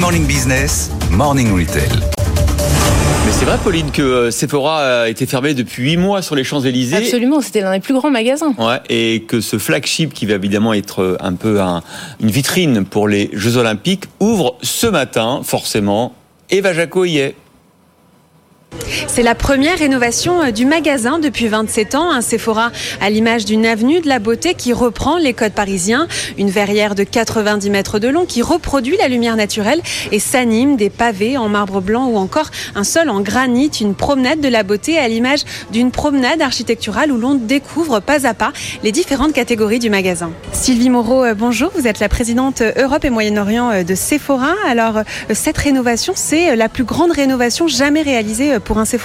Morning Business, Morning Retail. Mais c'est vrai, Pauline, que euh, Sephora a été fermé depuis 8 mois sur les Champs-Élysées. Absolument, c'était l'un des plus grands magasins. Ouais, et que ce flagship, qui va évidemment être euh, un peu un- une vitrine pour les Jeux Olympiques, ouvre ce matin, forcément. Eva Jaco y est. C'est la première rénovation euh, du magasin depuis 27 ans. Un Sephora à l'image d'une avenue de la beauté qui reprend les codes parisiens. Une verrière de 90 mètres de long qui reproduit la lumière naturelle et s'anime des pavés en marbre blanc ou encore un sol en granit. Une promenade de la beauté à l'image d'une promenade architecturale où l'on découvre pas à pas les différentes catégories du magasin. Sylvie Moreau, euh, bonjour. Vous êtes la présidente euh, Europe et Moyen-Orient de Sephora. Alors, cette rénovation, c'est la plus grande rénovation jamais réalisée pour un Sephora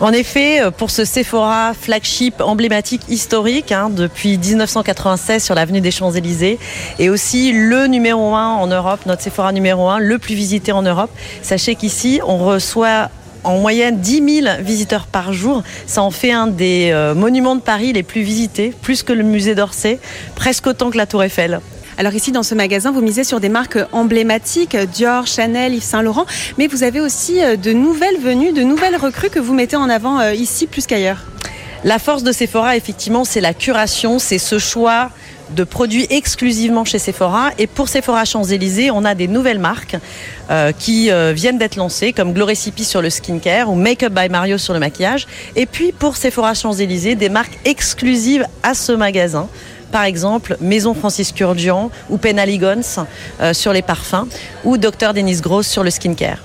en effet, euh, pour ce Sephora flagship emblématique historique hein, depuis 1996 sur l'avenue des Champs-Élysées et aussi le numéro un en Europe, notre Sephora numéro un, le plus visité en Europe. Sachez qu'ici, on reçoit en moyenne 10 000 visiteurs par jour. Ça en fait un des euh, monuments de Paris les plus visités, plus que le musée d'Orsay, presque autant que la Tour Eiffel. Alors ici, dans ce magasin, vous misez sur des marques emblématiques, Dior, Chanel, Yves Saint Laurent, mais vous avez aussi euh, de nouvelles venues, de nouvelles recrues que vous mettez en avant euh, ici plus qu'ailleurs. La force de Sephora, effectivement, c'est la curation, c'est ce choix de produits exclusivement chez Sephora. Et pour Sephora Champs-Élysées, on a des nouvelles marques euh, qui viennent d'être lancées, comme Gloricipi sur le skincare ou Makeup by Mario sur le maquillage. Et puis pour Sephora Champs-Élysées, des marques exclusives à ce magasin. Par exemple, Maison Francis Kurdian ou Penaligons euh, sur les parfums ou Dr Denis Gross sur le skincare.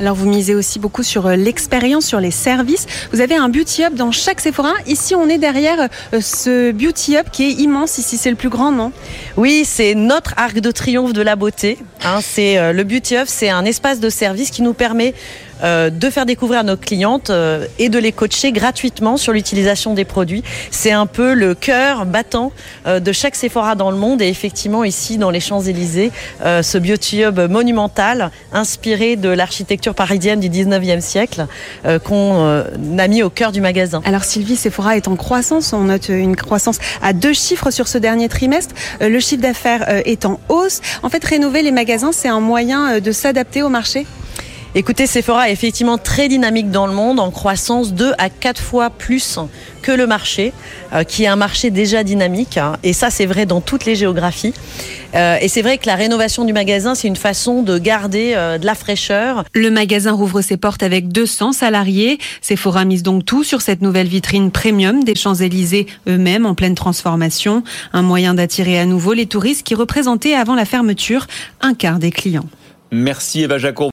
Alors vous misez aussi beaucoup sur euh, l'expérience, sur les services. Vous avez un beauty hub dans chaque Sephora. Ici, on est derrière euh, ce beauty hub qui est immense. Ici, c'est le plus grand, non? Oui, c'est notre arc de triomphe de la beauté. Hein, c'est le Beauty Hub, c'est un espace de service qui nous permet euh, de faire découvrir à nos clientes euh, et de les coacher gratuitement sur l'utilisation des produits. C'est un peu le cœur battant euh, de chaque Sephora dans le monde et effectivement ici dans les Champs-Élysées, ce Beauty Hub monumental inspiré de l'architecture parisienne du 19e siècle qu'on a mis au cœur du magasin. Alors Sylvie, Sephora est en croissance. On note une croissance à deux chiffres sur ce dernier trimestre. Le chiffre d'affaires est en hausse. En fait, rénover les magasins, c'est un moyen de s'adapter au marché? Écoutez, Sephora est effectivement très dynamique dans le monde, en croissance 2 à 4 fois plus que le marché, euh, qui est un marché déjà dynamique. hein. et ça, c'est vrai dans toutes les géographies. Euh, et c'est vrai que la rénovation du magasin, c'est une façon de garder euh, de la fraîcheur. Le magasin rouvre ses portes avec 200 salariés. Sephora mise donc tout sur cette nouvelle vitrine premium des Champs-Élysées eux-mêmes en pleine transformation. Un moyen d'attirer à nouveau les touristes qui représentaient avant la fermeture un quart des clients. Merci Eva Jaco.